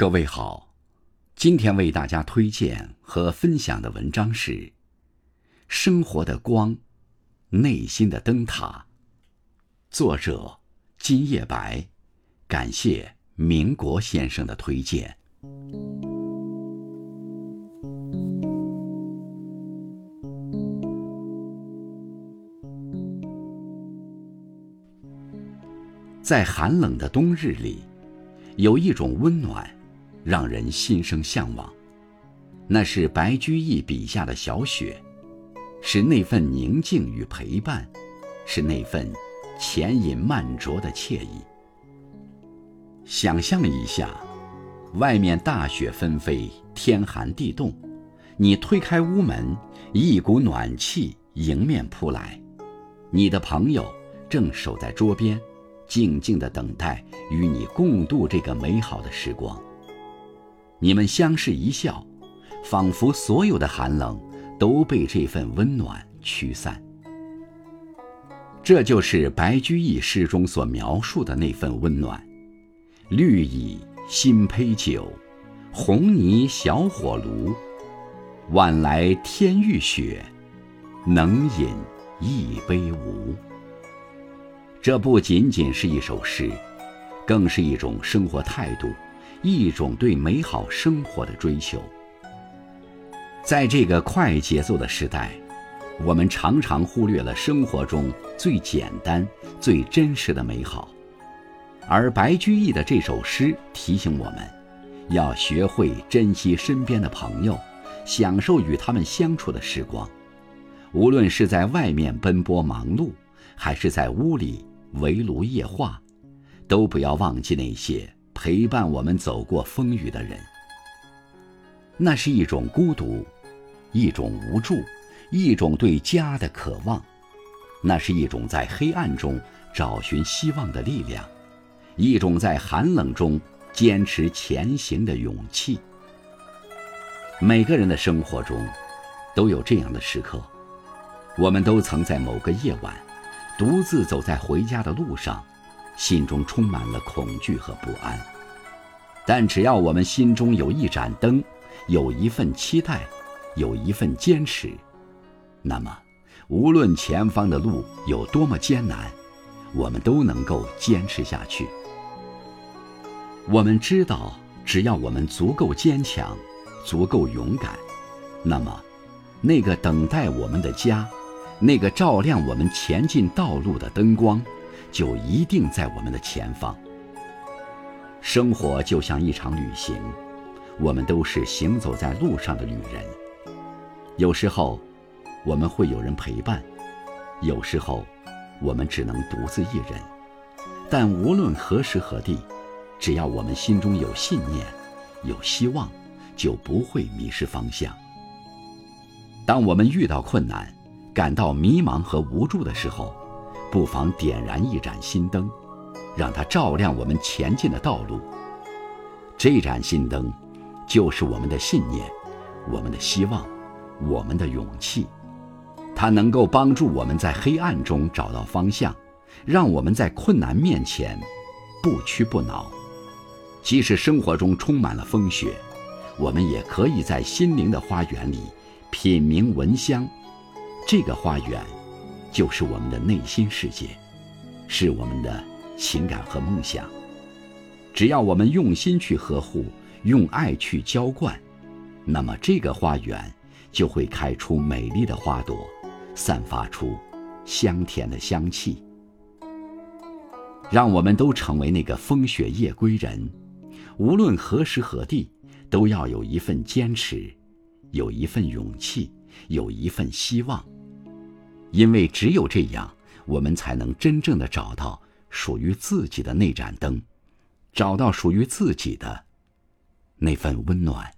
各位好，今天为大家推荐和分享的文章是《生活的光，内心的灯塔》，作者金叶白，感谢民国先生的推荐。在寒冷的冬日里，有一种温暖，让人心生向往。那是白居易笔下的小雪，是那份宁静与陪伴，是那份浅饮慢酌的惬意。想象一下，外面大雪纷飞，天寒地冻，你推开屋门，一股暖气迎面扑来，你的朋友正守在桌边。静静的等待与你共度这个美好的时光。你们相视一笑，仿佛所有的寒冷都被这份温暖驱散。这就是白居易诗中所描述的那份温暖。绿蚁新醅酒，红泥小火炉。晚来天欲雪，能饮一杯无？这不仅仅是一首诗，更是一种生活态度，一种对美好生活的追求。在这个快节奏的时代，我们常常忽略了生活中最简单、最真实的美好。而白居易的这首诗提醒我们，要学会珍惜身边的朋友，享受与他们相处的时光。无论是在外面奔波忙碌，还是在屋里。围炉夜话，都不要忘记那些陪伴我们走过风雨的人。那是一种孤独，一种无助，一种对家的渴望。那是一种在黑暗中找寻希望的力量，一种在寒冷中坚持前行的勇气。每个人的生活中，都有这样的时刻，我们都曾在某个夜晚。独自走在回家的路上，心中充满了恐惧和不安。但只要我们心中有一盏灯，有一份期待，有一份坚持，那么，无论前方的路有多么艰难，我们都能够坚持下去。我们知道，只要我们足够坚强，足够勇敢，那么，那个等待我们的家。那个照亮我们前进道路的灯光，就一定在我们的前方。生活就像一场旅行，我们都是行走在路上的旅人。有时候，我们会有人陪伴；有时候，我们只能独自一人。但无论何时何地，只要我们心中有信念、有希望，就不会迷失方向。当我们遇到困难，感到迷茫和无助的时候，不妨点燃一盏心灯，让它照亮我们前进的道路。这盏心灯，就是我们的信念，我们的希望，我们的勇气。它能够帮助我们在黑暗中找到方向，让我们在困难面前不屈不挠。即使生活中充满了风雪，我们也可以在心灵的花园里品茗闻香。这个花园，就是我们的内心世界，是我们的情感和梦想。只要我们用心去呵护，用爱去浇灌，那么这个花园就会开出美丽的花朵，散发出香甜的香气。让我们都成为那个风雪夜归人，无论何时何地，都要有一份坚持，有一份勇气，有一份希望。因为只有这样，我们才能真正的找到属于自己的那盏灯，找到属于自己的那份温暖。